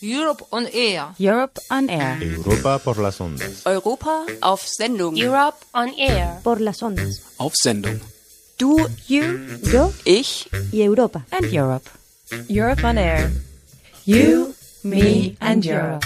Europe on Air. Europe on Air. Europa por las ondas. Europa auf Sendung. Europe on Air. Por las ondas. Auf Sendung. Du, you, Yo Ich, y Europa. and Europe. Europe on Air. You, me and Europe.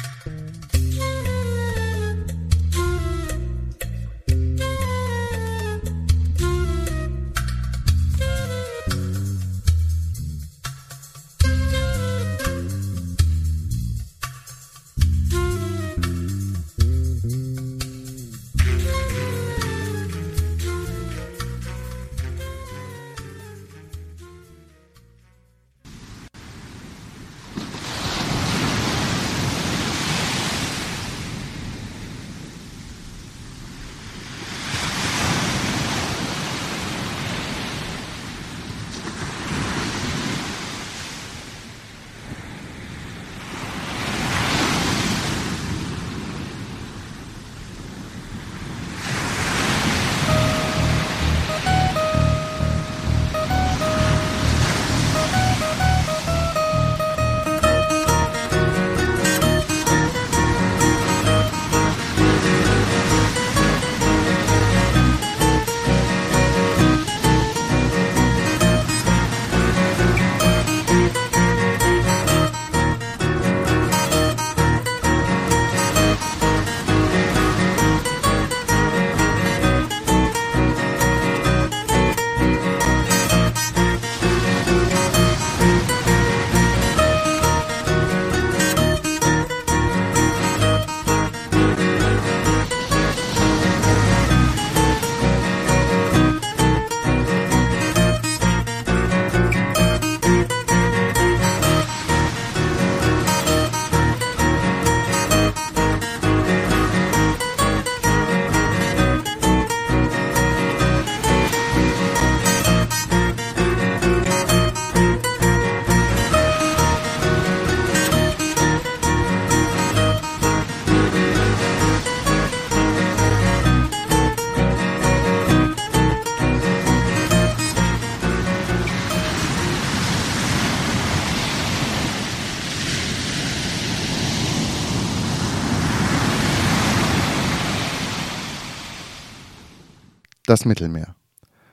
Das Mittelmeer.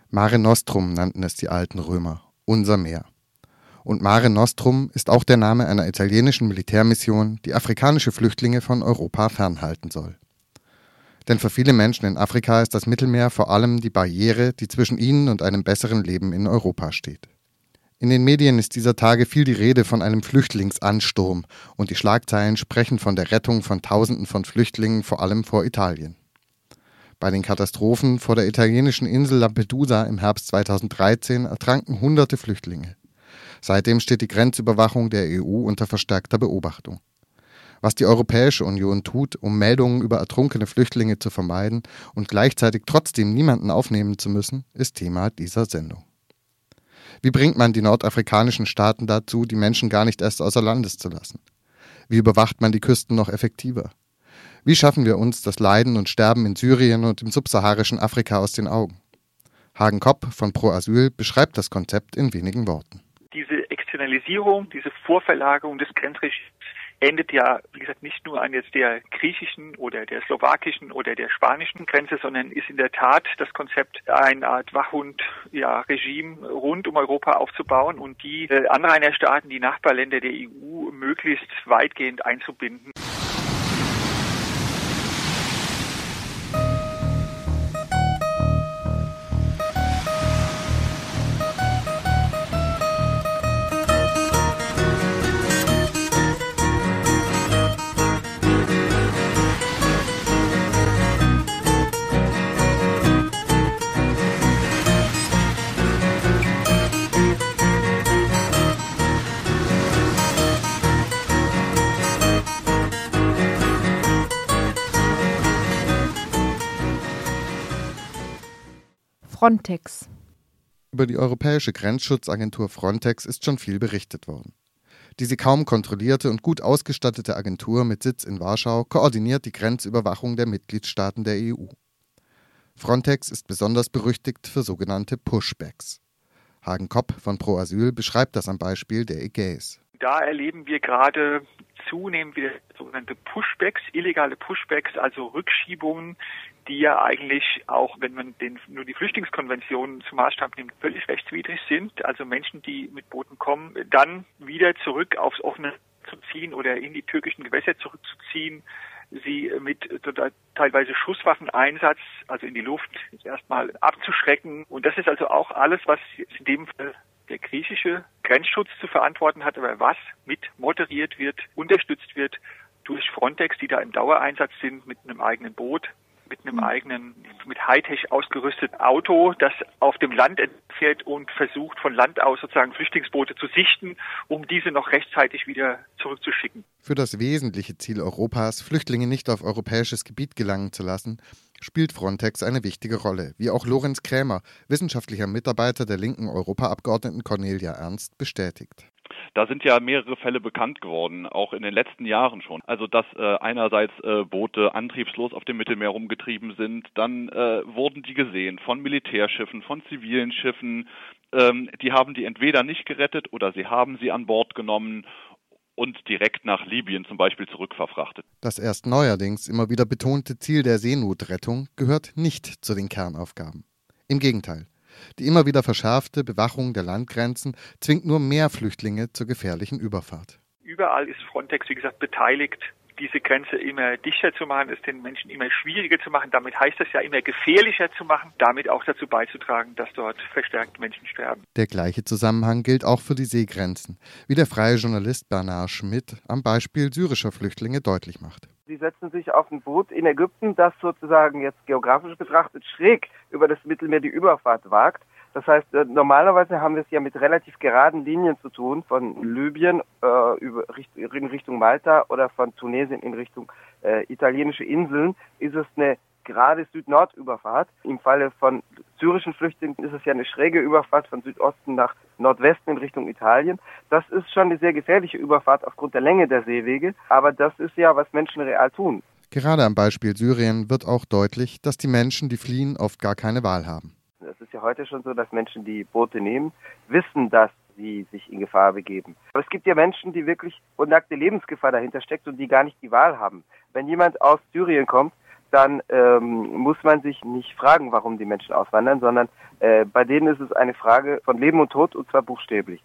Mare Nostrum nannten es die alten Römer, unser Meer. Und Mare Nostrum ist auch der Name einer italienischen Militärmission, die afrikanische Flüchtlinge von Europa fernhalten soll. Denn für viele Menschen in Afrika ist das Mittelmeer vor allem die Barriere, die zwischen ihnen und einem besseren Leben in Europa steht. In den Medien ist dieser Tage viel die Rede von einem Flüchtlingsansturm und die Schlagzeilen sprechen von der Rettung von Tausenden von Flüchtlingen vor allem vor Italien. Bei den Katastrophen vor der italienischen Insel Lampedusa im Herbst 2013 ertranken hunderte Flüchtlinge. Seitdem steht die Grenzüberwachung der EU unter verstärkter Beobachtung. Was die Europäische Union tut, um Meldungen über ertrunkene Flüchtlinge zu vermeiden und gleichzeitig trotzdem niemanden aufnehmen zu müssen, ist Thema dieser Sendung. Wie bringt man die nordafrikanischen Staaten dazu, die Menschen gar nicht erst außer Landes zu lassen? Wie überwacht man die Küsten noch effektiver? Wie schaffen wir uns das Leiden und Sterben in Syrien und im subsaharischen Afrika aus den Augen? Hagen Kopp von Pro Asyl beschreibt das Konzept in wenigen Worten. Diese Externalisierung, diese Vorverlagerung des Grenzregimes endet ja, wie gesagt, nicht nur an jetzt der griechischen oder der slowakischen oder der spanischen Grenze, sondern ist in der Tat das Konzept, eine Art Wachhund-Regime ja, rund um Europa aufzubauen und die äh, Anrainerstaaten, die Nachbarländer der EU möglichst weitgehend einzubinden. Frontex. Über die europäische Grenzschutzagentur Frontex ist schon viel berichtet worden. Diese kaum kontrollierte und gut ausgestattete Agentur mit Sitz in Warschau koordiniert die Grenzüberwachung der Mitgliedstaaten der EU. Frontex ist besonders berüchtigt für sogenannte Pushbacks. Hagen Kopp von Pro Asyl beschreibt das am Beispiel der Ägäis. Da erleben wir gerade zunehmend wieder sogenannte Pushbacks, illegale Pushbacks, also Rückschiebungen, die ja eigentlich auch, wenn man den, nur die Flüchtlingskonvention zum Maßstab nimmt, völlig rechtswidrig sind. Also Menschen, die mit Booten kommen, dann wieder zurück aufs offene zu ziehen oder in die türkischen Gewässer zurückzuziehen, sie mit teilweise Schusswaffeneinsatz, also in die Luft, erstmal abzuschrecken. Und das ist also auch alles, was in dem Fall der griechische Grenzschutz zu verantworten hat, aber was mit moderiert wird, unterstützt wird durch Frontex, die da im Dauereinsatz sind mit einem eigenen Boot, mit einem eigenen, mit Hightech ausgerüsteten Auto, das auf dem Land fährt und versucht von Land aus sozusagen Flüchtlingsboote zu sichten, um diese noch rechtzeitig wieder zurückzuschicken. Für das wesentliche Ziel Europas, Flüchtlinge nicht auf europäisches Gebiet gelangen zu lassen, spielt Frontex eine wichtige Rolle, wie auch Lorenz Krämer, wissenschaftlicher Mitarbeiter der linken Europaabgeordneten Cornelia Ernst, bestätigt. Da sind ja mehrere Fälle bekannt geworden, auch in den letzten Jahren schon. Also dass äh, einerseits äh, Boote antriebslos auf dem Mittelmeer rumgetrieben sind, dann äh, wurden die gesehen von Militärschiffen, von zivilen Schiffen. Ähm, die haben die entweder nicht gerettet oder sie haben sie an Bord genommen und direkt nach Libyen zum Beispiel zurückverfrachtet. Das erst neuerdings immer wieder betonte Ziel der Seenotrettung gehört nicht zu den Kernaufgaben. Im Gegenteil. Die immer wieder verschärfte Bewachung der Landgrenzen zwingt nur mehr Flüchtlinge zur gefährlichen Überfahrt. Überall ist Frontex, wie gesagt, beteiligt diese Grenze immer dichter zu machen, es den Menschen immer schwieriger zu machen. Damit heißt das ja immer gefährlicher zu machen, damit auch dazu beizutragen, dass dort verstärkt Menschen sterben. Der gleiche Zusammenhang gilt auch für die Seegrenzen, wie der freie Journalist Bernard Schmidt am Beispiel syrischer Flüchtlinge deutlich macht. Sie setzen sich auf ein Boot in Ägypten, das sozusagen jetzt geografisch betrachtet schräg über das Mittelmeer die Überfahrt wagt. Das heißt, äh, normalerweise haben wir es ja mit relativ geraden Linien zu tun, von Libyen äh, über, in Richtung Malta oder von Tunesien in Richtung äh, italienische Inseln, ist es eine gerade Süd-Nord-Überfahrt. Im Falle von syrischen Flüchtlingen ist es ja eine schräge Überfahrt von Südosten nach Nordwesten in Richtung Italien. Das ist schon eine sehr gefährliche Überfahrt aufgrund der Länge der Seewege, aber das ist ja, was Menschen real tun. Gerade am Beispiel Syrien wird auch deutlich, dass die Menschen, die fliehen, oft gar keine Wahl haben. Es ist ja heute schon so, dass Menschen, die Boote nehmen, wissen, dass sie sich in Gefahr begeben. Aber es gibt ja Menschen, die wirklich nackte Lebensgefahr dahinter steckt und die gar nicht die Wahl haben. Wenn jemand aus Syrien kommt, dann ähm, muss man sich nicht fragen, warum die Menschen auswandern, sondern äh, bei denen ist es eine Frage von Leben und Tod und zwar buchstäblich.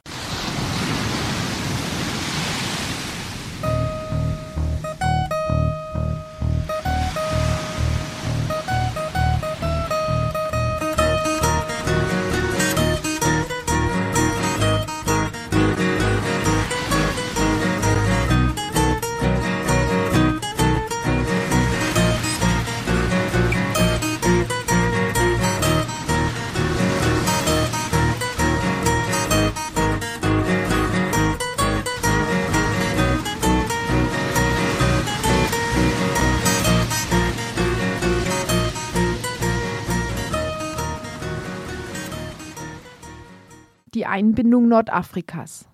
Die Einbindung Nordafrikas.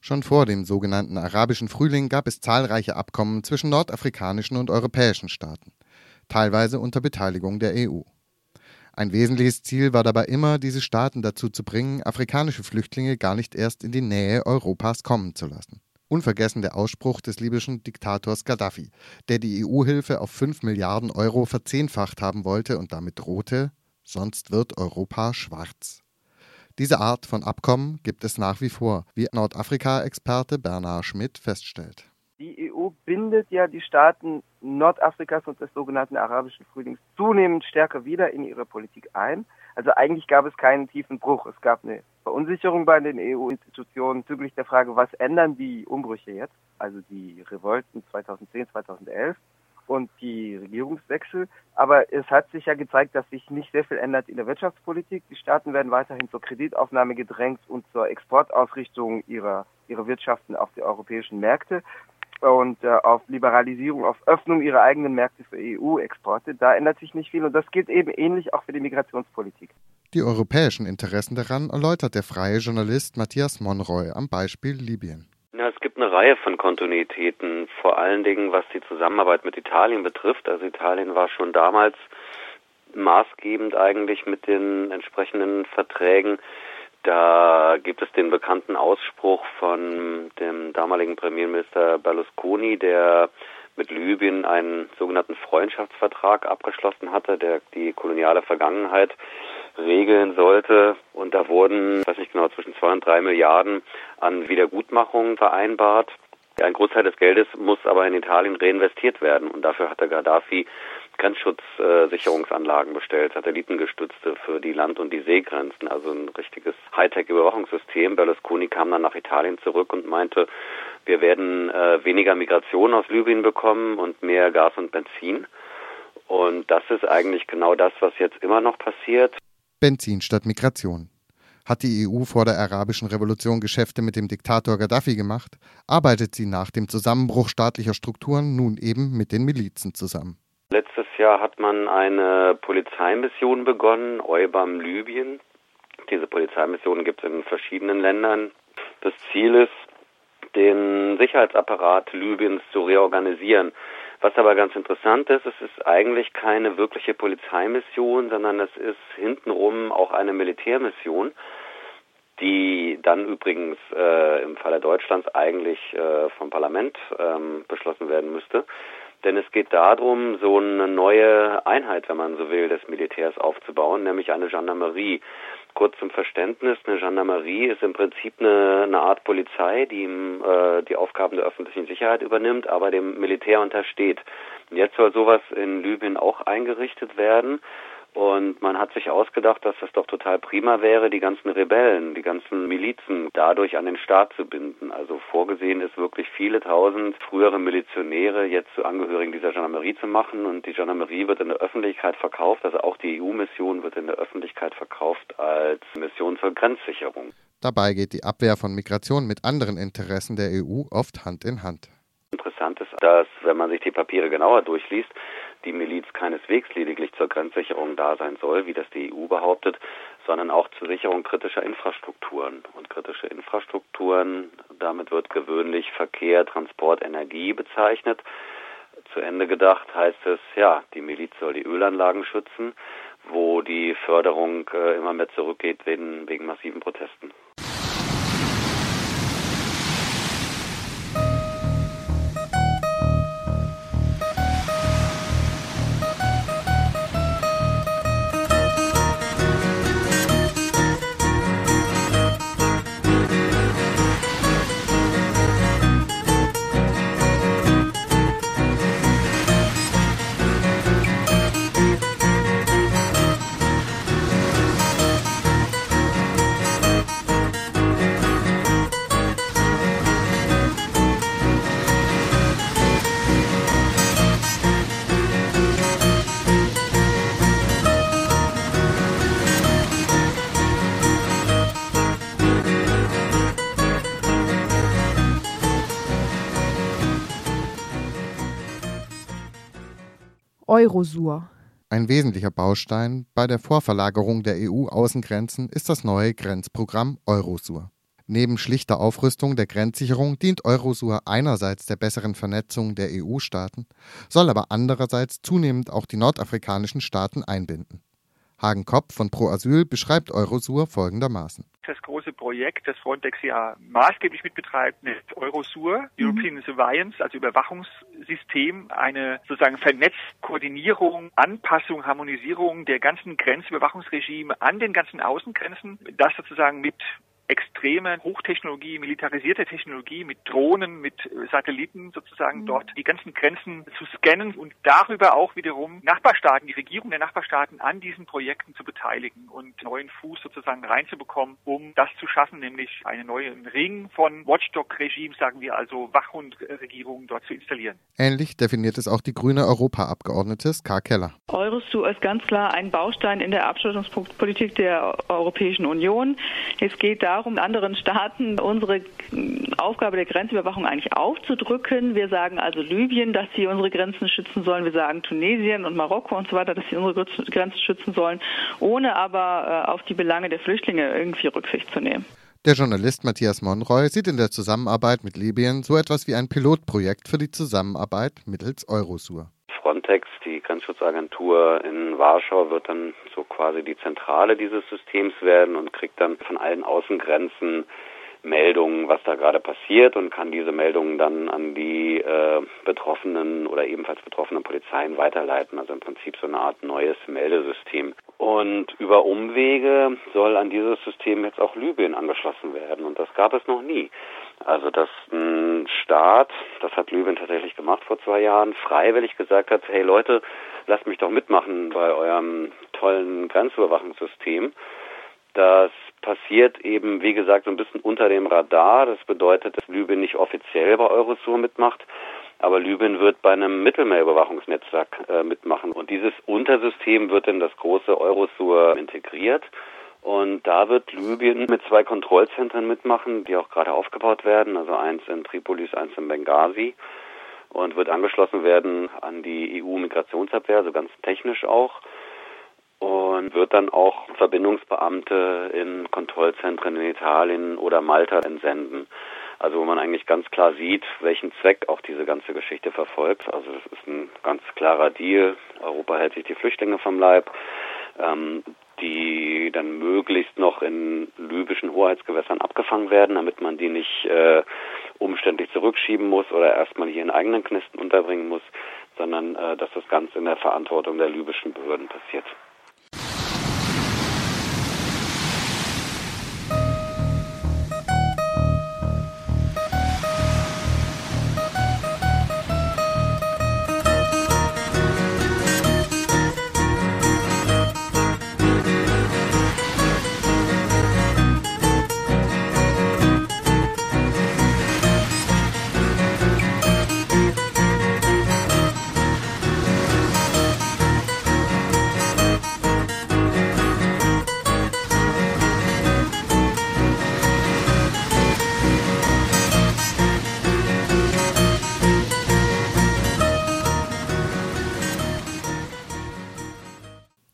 Schon vor dem sogenannten arabischen Frühling gab es zahlreiche Abkommen zwischen nordafrikanischen und europäischen Staaten, teilweise unter Beteiligung der EU. Ein wesentliches Ziel war dabei immer, diese Staaten dazu zu bringen, afrikanische Flüchtlinge gar nicht erst in die Nähe Europas kommen zu lassen. Unvergessen der Ausspruch des libyschen Diktators Gaddafi, der die EU-Hilfe auf 5 Milliarden Euro verzehnfacht haben wollte und damit drohte, sonst wird Europa schwarz. Diese Art von Abkommen gibt es nach wie vor, wie Nordafrika-Experte Bernard Schmidt feststellt. Die EU bindet ja die Staaten Nordafrikas und des sogenannten arabischen Frühlings zunehmend stärker wieder in ihre Politik ein. Also eigentlich gab es keinen tiefen Bruch. Es gab eine Verunsicherung bei den EU-Institutionen bezüglich der Frage, was ändern die Umbrüche jetzt, also die Revolten 2010, 2011 und die Regierungswechsel. Aber es hat sich ja gezeigt, dass sich nicht sehr viel ändert in der Wirtschaftspolitik. Die Staaten werden weiterhin zur Kreditaufnahme gedrängt und zur Exportausrichtung ihrer, ihrer Wirtschaften auf die europäischen Märkte und äh, auf Liberalisierung, auf Öffnung ihrer eigenen Märkte für EU-Exporte. Da ändert sich nicht viel und das gilt eben ähnlich auch für die Migrationspolitik. Die europäischen Interessen daran erläutert der freie Journalist Matthias Monroy am Beispiel Libyen. Gibt eine Reihe von Kontinuitäten, vor allen Dingen was die Zusammenarbeit mit Italien betrifft. Also Italien war schon damals maßgebend eigentlich mit den entsprechenden Verträgen. Da gibt es den bekannten Ausspruch von dem damaligen Premierminister Berlusconi, der mit Libyen einen sogenannten Freundschaftsvertrag abgeschlossen hatte, der die koloniale Vergangenheit regeln sollte. Und da wurden, weiß nicht genau, zwischen zwei und drei Milliarden an Wiedergutmachungen vereinbart. Ein Großteil des Geldes muss aber in Italien reinvestiert werden. Und dafür hatte Gaddafi Grenzschutzsicherungsanlagen bestellt, satellitengestützte für die Land- und die Seegrenzen, also ein richtiges Hightech-Überwachungssystem. Berlusconi kam dann nach Italien zurück und meinte, wir werden äh, weniger Migration aus Libyen bekommen und mehr Gas und Benzin. Und das ist eigentlich genau das, was jetzt immer noch passiert. Benzin statt Migration. Hat die EU vor der arabischen Revolution Geschäfte mit dem Diktator Gaddafi gemacht, arbeitet sie nach dem Zusammenbruch staatlicher Strukturen nun eben mit den Milizen zusammen. Letztes Jahr hat man eine Polizeimission begonnen, EUBAM Libyen. Diese Polizeimissionen gibt es in verschiedenen Ländern. Das Ziel ist, den Sicherheitsapparat Libyens zu reorganisieren. Was aber ganz interessant ist, es ist eigentlich keine wirkliche Polizeimission, sondern es ist hintenrum auch eine Militärmission, die dann übrigens äh, im Falle Deutschlands eigentlich äh, vom Parlament ähm, beschlossen werden müsste. Denn es geht darum, so eine neue Einheit, wenn man so will, des Militärs aufzubauen, nämlich eine Gendarmerie. Kurz zum Verständnis, eine Gendarmerie ist im Prinzip eine, eine Art Polizei, die äh, die Aufgaben der öffentlichen Sicherheit übernimmt, aber dem Militär untersteht. Jetzt soll sowas in Libyen auch eingerichtet werden. Und man hat sich ausgedacht, dass es doch total prima wäre, die ganzen Rebellen, die ganzen Milizen dadurch an den Staat zu binden. Also vorgesehen ist wirklich viele tausend frühere Milizionäre jetzt zu Angehörigen dieser Gendarmerie zu machen. Und die Gendarmerie wird in der Öffentlichkeit verkauft, also auch die EU-Mission wird in der Öffentlichkeit verkauft als Mission zur Grenzsicherung. Dabei geht die Abwehr von Migration mit anderen Interessen der EU oft Hand in Hand. Interessant ist, dass, wenn man sich die Papiere genauer durchliest, die Miliz keineswegs lediglich zur Grenzsicherung da sein soll, wie das die EU behauptet, sondern auch zur Sicherung kritischer Infrastrukturen. Und kritische Infrastrukturen, damit wird gewöhnlich Verkehr, Transport, Energie bezeichnet. Zu Ende gedacht heißt es, ja, die Miliz soll die Ölanlagen schützen, wo die Förderung äh, immer mehr zurückgeht wegen, wegen massiven Protesten. Eurosur. Ein wesentlicher Baustein bei der Vorverlagerung der EU-Außengrenzen ist das neue Grenzprogramm Eurosur. Neben schlichter Aufrüstung der Grenzsicherung dient Eurosur einerseits der besseren Vernetzung der EU-Staaten, soll aber andererseits zunehmend auch die nordafrikanischen Staaten einbinden. Hagen Kopp von Pro Asyl beschreibt Eurosur folgendermaßen. Das große Projekt, das Frontex ja maßgeblich mitbetreibt, nennt Eurosur, mhm. European Surveillance, also Überwachungssystem, eine sozusagen Vernetzung, Koordinierung, Anpassung, Harmonisierung der ganzen Grenzüberwachungsregime an den ganzen Außengrenzen, das sozusagen mit extreme Hochtechnologie, militarisierte Technologie mit Drohnen, mit Satelliten sozusagen mhm. dort die ganzen Grenzen zu scannen und darüber auch wiederum Nachbarstaaten, die Regierung der Nachbarstaaten an diesen Projekten zu beteiligen und neuen Fuß sozusagen reinzubekommen, um das zu schaffen, nämlich einen neuen Ring von Watchdog-Regimes, sagen wir also Wachhundregierungen dort zu installieren. Ähnlich definiert es auch die grüne Europaabgeordnete Ska Keller. Eurosur ist ganz klar ein Baustein in der Abschottungspolitik der Europäischen Union. Es geht darum, darum, anderen Staaten unsere Aufgabe der Grenzüberwachung eigentlich aufzudrücken. Wir sagen also Libyen, dass sie unsere Grenzen schützen sollen. Wir sagen Tunesien und Marokko und so weiter, dass sie unsere Grenzen schützen sollen, ohne aber äh, auf die Belange der Flüchtlinge irgendwie Rücksicht zu nehmen. Der Journalist Matthias Monroy sieht in der Zusammenarbeit mit Libyen so etwas wie ein Pilotprojekt für die Zusammenarbeit mittels Eurosur. Frontex, die Grenzschutzagentur in Warschau, wird dann so quasi die Zentrale dieses Systems werden und kriegt dann von allen Außengrenzen Meldungen, was da gerade passiert und kann diese Meldungen dann an die äh, betroffenen oder ebenfalls betroffenen Polizeien weiterleiten. Also im Prinzip so eine Art neues Meldesystem. Und über Umwege soll an dieses System jetzt auch Libyen angeschlossen werden und das gab es noch nie. Also dass ein Staat, das hat Libyen tatsächlich gemacht vor zwei Jahren, freiwillig gesagt hat, hey Leute, lasst mich doch mitmachen bei eurem tollen Grenzüberwachungssystem. Das passiert eben, wie gesagt, so ein bisschen unter dem Radar. Das bedeutet, dass Libyen nicht offiziell bei Eurosur mitmacht, aber Libyen wird bei einem Mittelmeerüberwachungsnetzwerk äh, mitmachen. Und dieses Untersystem wird in das große Eurosur integriert. Und da wird Libyen mit zwei Kontrollzentren mitmachen, die auch gerade aufgebaut werden, also eins in Tripolis, eins in Benghazi und wird angeschlossen werden an die EU-Migrationsabwehr, also ganz technisch auch und wird dann auch Verbindungsbeamte in Kontrollzentren in Italien oder Malta entsenden. Also wo man eigentlich ganz klar sieht, welchen Zweck auch diese ganze Geschichte verfolgt. Also das ist ein ganz klarer Deal. Europa hält sich die Flüchtlinge vom Leib, ähm, die dann möglichst noch in libyschen Hoheitsgewässern abgefangen werden, damit man die nicht äh, umständlich zurückschieben muss oder erstmal hier in eigenen Knisten unterbringen muss, sondern äh, dass das Ganze in der Verantwortung der libyschen Behörden passiert.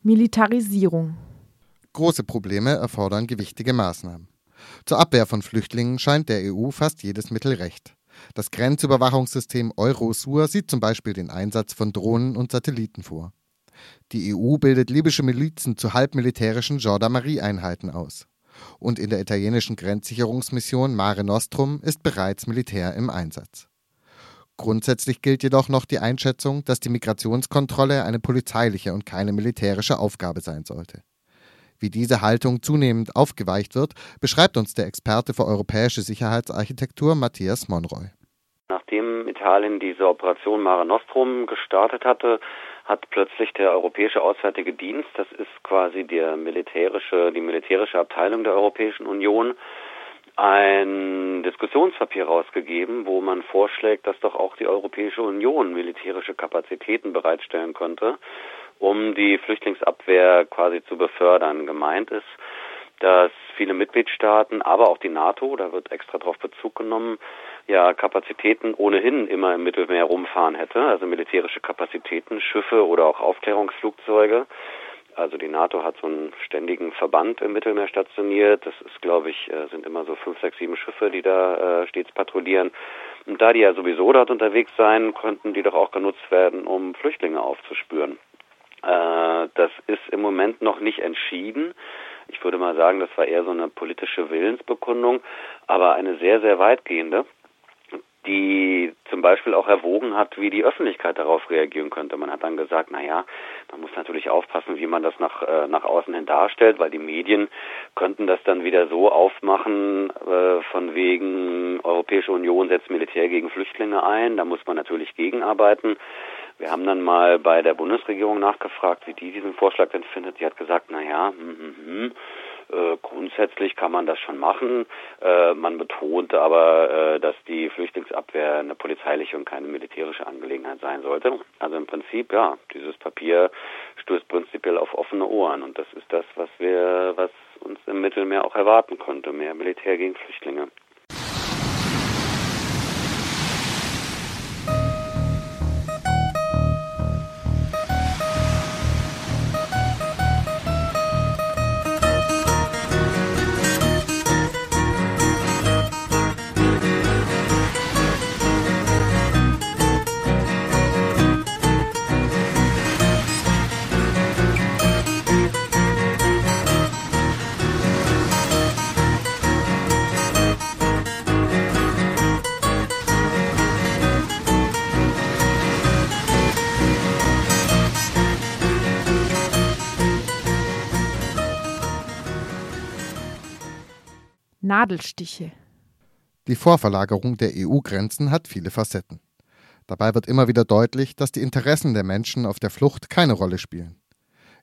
Militarisierung. Große Probleme erfordern gewichtige Maßnahmen. Zur Abwehr von Flüchtlingen scheint der EU fast jedes Mittel recht. Das Grenzüberwachungssystem Eurosur sieht zum Beispiel den Einsatz von Drohnen und Satelliten vor. Die EU bildet libysche Milizen zu halbmilitärischen Gendarmerieeinheiten aus. Und in der italienischen Grenzsicherungsmission Mare Nostrum ist bereits Militär im Einsatz. Grundsätzlich gilt jedoch noch die Einschätzung, dass die Migrationskontrolle eine polizeiliche und keine militärische Aufgabe sein sollte. Wie diese Haltung zunehmend aufgeweicht wird, beschreibt uns der Experte für europäische Sicherheitsarchitektur Matthias Monroy. Nachdem Italien diese Operation Mare Nostrum gestartet hatte, hat plötzlich der Europäische Auswärtige Dienst, das ist quasi der militärische, die militärische Abteilung der Europäischen Union, ein Diskussionspapier rausgegeben, wo man vorschlägt, dass doch auch die Europäische Union militärische Kapazitäten bereitstellen könnte, um die Flüchtlingsabwehr quasi zu befördern. Gemeint ist, dass viele Mitgliedstaaten, aber auch die NATO, da wird extra darauf Bezug genommen, ja Kapazitäten ohnehin immer im Mittelmeer rumfahren hätte, also militärische Kapazitäten, Schiffe oder auch Aufklärungsflugzeuge also die NATO hat so einen ständigen Verband im Mittelmeer stationiert. Das ist, glaube ich, äh, sind immer so fünf, sechs, sieben Schiffe, die da äh, stets patrouillieren. Und da die ja sowieso dort unterwegs sein, könnten die doch auch genutzt werden, um Flüchtlinge aufzuspüren. Äh, das ist im Moment noch nicht entschieden. Ich würde mal sagen, das war eher so eine politische Willensbekundung, aber eine sehr, sehr weitgehende die zum Beispiel auch erwogen hat, wie die Öffentlichkeit darauf reagieren könnte. Man hat dann gesagt, na ja, man muss natürlich aufpassen, wie man das nach, äh, nach außen hin darstellt, weil die Medien könnten das dann wieder so aufmachen, äh, von wegen Europäische Union setzt Militär gegen Flüchtlinge ein, da muss man natürlich gegenarbeiten. Wir haben dann mal bei der Bundesregierung nachgefragt, wie die diesen Vorschlag denn findet. Sie hat gesagt, na ja, hm, hm, äh, grundsätzlich kann man das schon machen. Äh, man betont aber, äh, dass die Flüchtlingsabwehr eine polizeiliche und keine militärische Angelegenheit sein sollte. Also im Prinzip, ja, dieses Papier stößt prinzipiell auf offene Ohren und das ist das, was wir, was uns im Mittelmeer auch erwarten konnte, mehr Militär gegen Flüchtlinge. Nadelstiche. Die Vorverlagerung der EU-Grenzen hat viele Facetten. Dabei wird immer wieder deutlich, dass die Interessen der Menschen auf der Flucht keine Rolle spielen.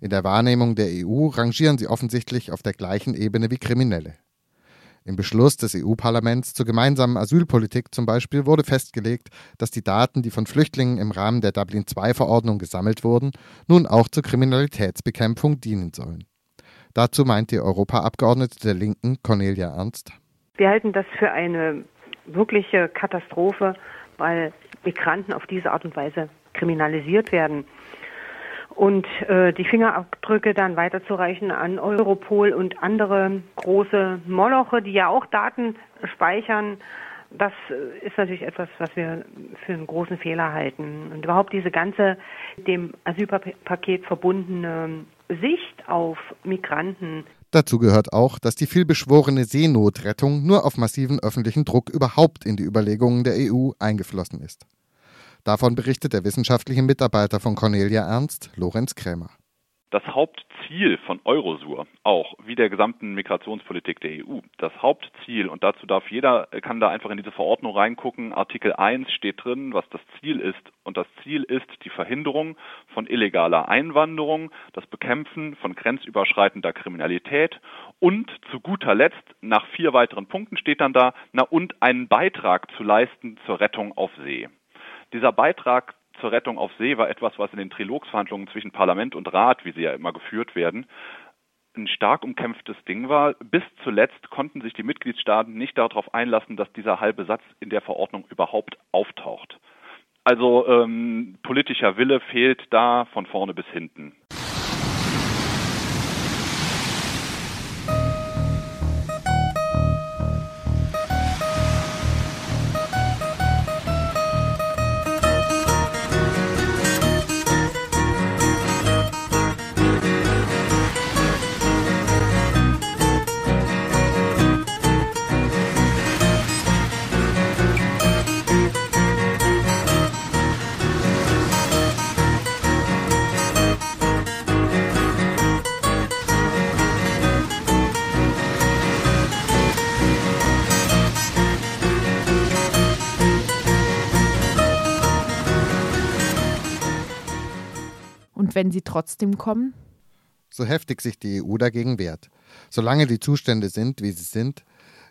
In der Wahrnehmung der EU rangieren sie offensichtlich auf der gleichen Ebene wie Kriminelle. Im Beschluss des EU-Parlaments zur gemeinsamen Asylpolitik zum Beispiel wurde festgelegt, dass die Daten, die von Flüchtlingen im Rahmen der Dublin-II-Verordnung gesammelt wurden, nun auch zur Kriminalitätsbekämpfung dienen sollen. Dazu meint die Europaabgeordnete der Linken Cornelia Ernst. Wir halten das für eine wirkliche Katastrophe, weil Migranten auf diese Art und Weise kriminalisiert werden und äh, die Fingerabdrücke dann weiterzureichen an Europol und andere große Moloche, die ja auch Daten speichern. Das äh, ist natürlich etwas, was wir für einen großen Fehler halten. Und überhaupt diese ganze dem Asylpaket verbundene Sicht auf Migranten. Dazu gehört auch, dass die vielbeschworene Seenotrettung nur auf massiven öffentlichen Druck überhaupt in die Überlegungen der EU eingeflossen ist. Davon berichtet der wissenschaftliche Mitarbeiter von Cornelia Ernst, Lorenz Krämer. Das Hauptziel von Eurosur, auch wie der gesamten Migrationspolitik der EU, das Hauptziel, und dazu darf jeder, kann da einfach in diese Verordnung reingucken, Artikel 1 steht drin, was das Ziel ist. Und das Ziel ist die Verhinderung von illegaler Einwanderung, das Bekämpfen von grenzüberschreitender Kriminalität und zu guter Letzt, nach vier weiteren Punkten steht dann da, na und einen Beitrag zu leisten zur Rettung auf See. Dieser Beitrag zur Rettung auf See war etwas, was in den Trilogsverhandlungen zwischen Parlament und Rat, wie sie ja immer geführt werden, ein stark umkämpftes Ding war. Bis zuletzt konnten sich die Mitgliedstaaten nicht darauf einlassen, dass dieser halbe Satz in der Verordnung überhaupt auftaucht. Also ähm, politischer Wille fehlt da von vorne bis hinten. Wenn sie trotzdem kommen? So heftig sich die EU dagegen wehrt. Solange die Zustände sind, wie sie sind,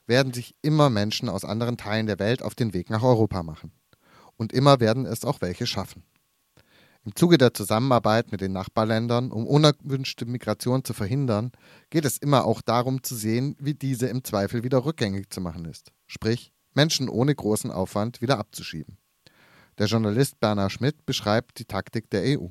werden sich immer Menschen aus anderen Teilen der Welt auf den Weg nach Europa machen. Und immer werden es auch welche schaffen. Im Zuge der Zusammenarbeit mit den Nachbarländern, um unerwünschte Migration zu verhindern, geht es immer auch darum zu sehen, wie diese im Zweifel wieder rückgängig zu machen ist. Sprich, Menschen ohne großen Aufwand wieder abzuschieben. Der Journalist Bernhard Schmidt beschreibt die Taktik der EU.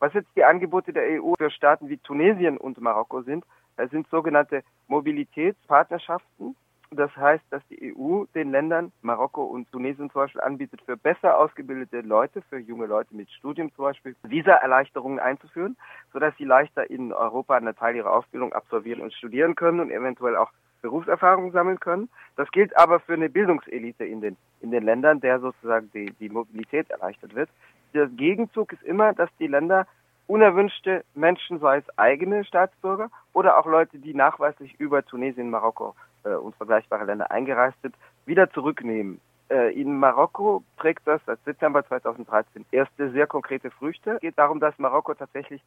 Was jetzt die Angebote der EU für Staaten wie Tunesien und Marokko sind, sind sogenannte Mobilitätspartnerschaften. Das heißt, dass die EU den Ländern Marokko und Tunesien zum Beispiel anbietet, für besser ausgebildete Leute, für junge Leute mit Studium zum Beispiel, Visa-Erleichterungen einzuführen, sodass sie leichter in Europa einen Teil ihrer Ausbildung absolvieren und studieren können und eventuell auch Berufserfahrung sammeln können. Das gilt aber für eine Bildungselite in den, in den Ländern, der sozusagen die, die Mobilität erleichtert wird der Gegenzug ist immer, dass die Länder unerwünschte Menschen, sei es eigene Staatsbürger oder auch Leute, die nachweislich über Tunesien, Marokko äh, und vergleichbare Länder eingereist sind, wieder zurücknehmen. Äh, in Marokko trägt das seit Dezember 2013 erste sehr konkrete Früchte. Es geht darum, dass Marokko tatsächlich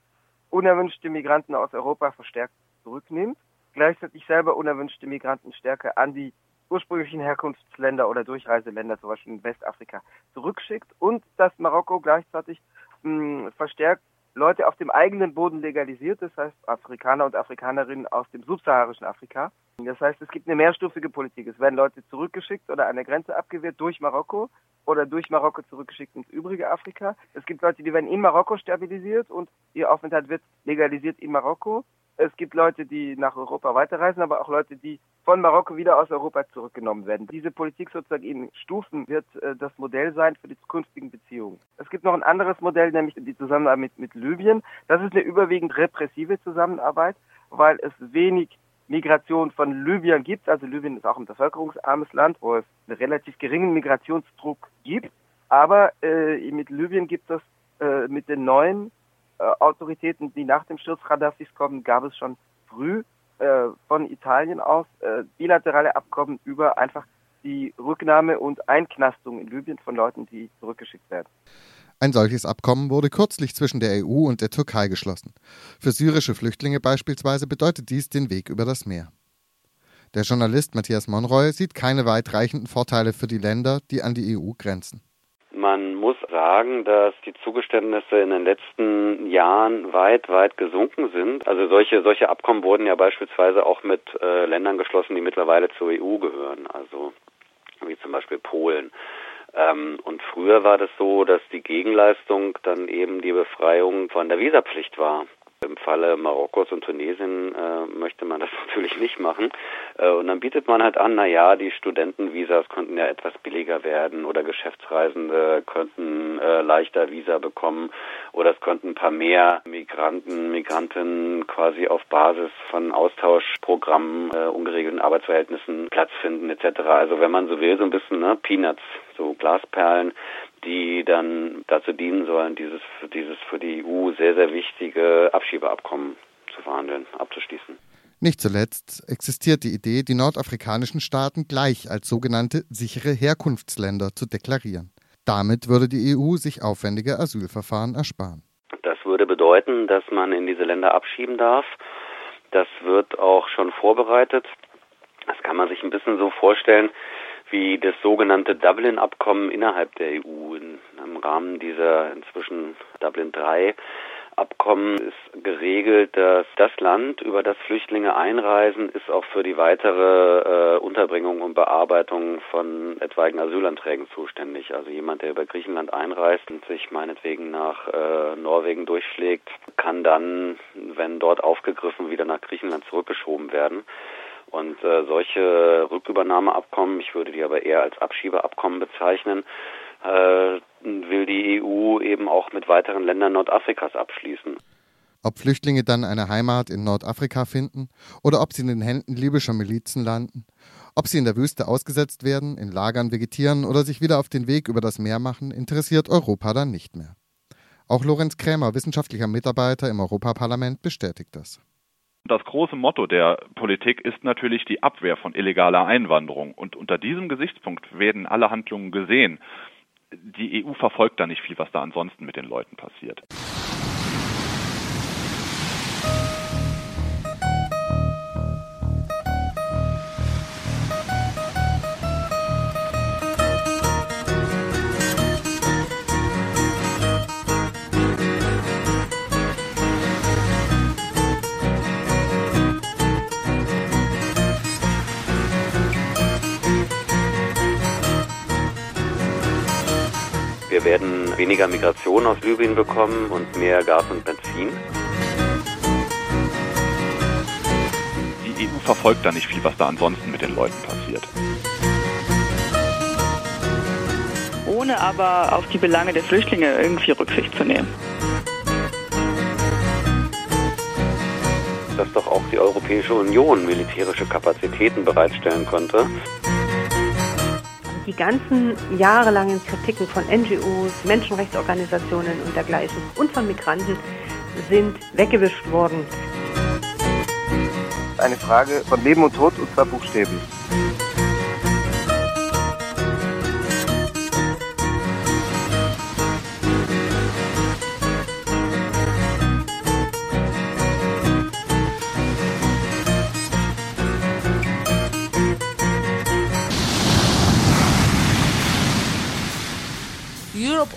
unerwünschte Migranten aus Europa verstärkt zurücknimmt, gleichzeitig selber unerwünschte Migranten stärker an die ursprünglichen Herkunftsländer oder Durchreiseländer, zum Beispiel in Westafrika, zurückschickt und dass Marokko gleichzeitig mh, verstärkt Leute auf dem eigenen Boden legalisiert, das heißt Afrikaner und Afrikanerinnen aus dem subsaharischen Afrika. Das heißt, es gibt eine mehrstufige Politik. Es werden Leute zurückgeschickt oder an der Grenze abgewehrt durch Marokko oder durch Marokko zurückgeschickt ins übrige Afrika. Es gibt Leute, die werden in Marokko stabilisiert und ihr Aufenthalt wird legalisiert in Marokko. Es gibt Leute, die nach Europa weiterreisen, aber auch Leute, die von Marokko wieder aus Europa zurückgenommen werden. Diese Politik sozusagen in Stufen wird äh, das Modell sein für die zukünftigen Beziehungen. Es gibt noch ein anderes Modell, nämlich die Zusammenarbeit mit, mit Libyen. Das ist eine überwiegend repressive Zusammenarbeit, weil es wenig Migration von Libyen gibt. Also Libyen ist auch ein bevölkerungsarmes Land, wo es einen relativ geringen Migrationsdruck gibt. Aber äh, mit Libyen gibt es äh, mit den neuen Autoritäten, die nach dem Sturz Gaddafis kommen, gab es schon früh äh, von Italien aus äh, bilaterale Abkommen über einfach die Rücknahme und Einknastung in Libyen von Leuten, die zurückgeschickt werden. Ein solches Abkommen wurde kürzlich zwischen der EU und der Türkei geschlossen. Für syrische Flüchtlinge beispielsweise bedeutet dies den Weg über das Meer. Der Journalist Matthias Monroy sieht keine weitreichenden Vorteile für die Länder, die an die EU grenzen. Sagen, dass die Zugeständnisse in den letzten Jahren weit, weit gesunken sind. Also solche, solche Abkommen wurden ja beispielsweise auch mit äh, Ländern geschlossen, die mittlerweile zur EU gehören, also wie zum Beispiel Polen. Ähm, und früher war das so, dass die Gegenleistung dann eben die Befreiung von der Visapflicht war. Im Falle Marokkos und Tunesien äh, möchte man das natürlich nicht machen. Äh, und dann bietet man halt an, na ja, die Studentenvisas könnten ja etwas billiger werden oder Geschäftsreisende könnten äh, leichter Visa bekommen oder es könnten ein paar mehr Migranten, Migrantinnen quasi auf Basis von Austauschprogrammen, äh, ungeregelten Arbeitsverhältnissen Platz finden etc. Also wenn man so will, so ein bisschen ne, Peanuts, so Glasperlen, die dann dazu dienen sollen, dieses, dieses für die EU sehr, sehr wichtige Abschiebeabkommen zu verhandeln, abzuschließen. Nicht zuletzt existiert die Idee, die nordafrikanischen Staaten gleich als sogenannte sichere Herkunftsländer zu deklarieren. Damit würde die EU sich aufwendige Asylverfahren ersparen. Das würde bedeuten, dass man in diese Länder abschieben darf. Das wird auch schon vorbereitet. Das kann man sich ein bisschen so vorstellen, wie das sogenannte Dublin-Abkommen innerhalb der EU. In, Im Rahmen dieser inzwischen Dublin III Abkommen ist geregelt, dass das Land, über das Flüchtlinge einreisen, ist auch für die weitere äh, Unterbringung und Bearbeitung von etwaigen Asylanträgen zuständig. Also jemand, der über Griechenland einreist und sich meinetwegen nach äh, Norwegen durchschlägt, kann dann, wenn dort aufgegriffen, wieder nach Griechenland zurückgeschoben werden. Und äh, solche Rückübernahmeabkommen, ich würde die aber eher als Abschiebeabkommen bezeichnen, äh, will die EU eben auch mit weiteren Ländern Nordafrikas abschließen. Ob Flüchtlinge dann eine Heimat in Nordafrika finden oder ob sie in den Händen libyscher Milizen landen, ob sie in der Wüste ausgesetzt werden, in Lagern vegetieren oder sich wieder auf den Weg über das Meer machen, interessiert Europa dann nicht mehr. Auch Lorenz Krämer, wissenschaftlicher Mitarbeiter im Europaparlament, bestätigt das. Das große Motto der Politik ist natürlich die Abwehr von illegaler Einwanderung. Und unter diesem Gesichtspunkt werden alle Handlungen gesehen die EU verfolgt da nicht viel, was da ansonsten mit den Leuten passiert. Wir werden weniger Migration aus Libyen bekommen und mehr Gas und Benzin. Die EU verfolgt da nicht viel, was da ansonsten mit den Leuten passiert. Ohne aber auf die Belange der Flüchtlinge irgendwie Rücksicht zu nehmen. Dass doch auch die Europäische Union militärische Kapazitäten bereitstellen könnte die ganzen jahrelangen Kritiken von NGOs, Menschenrechtsorganisationen und dergleichen und von Migranten sind weggewischt worden. Eine Frage von Leben und Tod und zwar buchstäblich.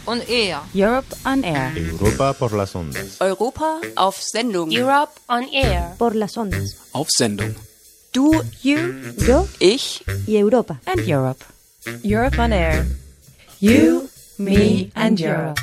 On Air. Europe on Air. Europa por las ondas. Europa auf Sendung. Europe on Air. Por las ondas. Auf Sendung. Du, you, yo, ich y Europa. And Europe. Europe on Air. You, me and Europe.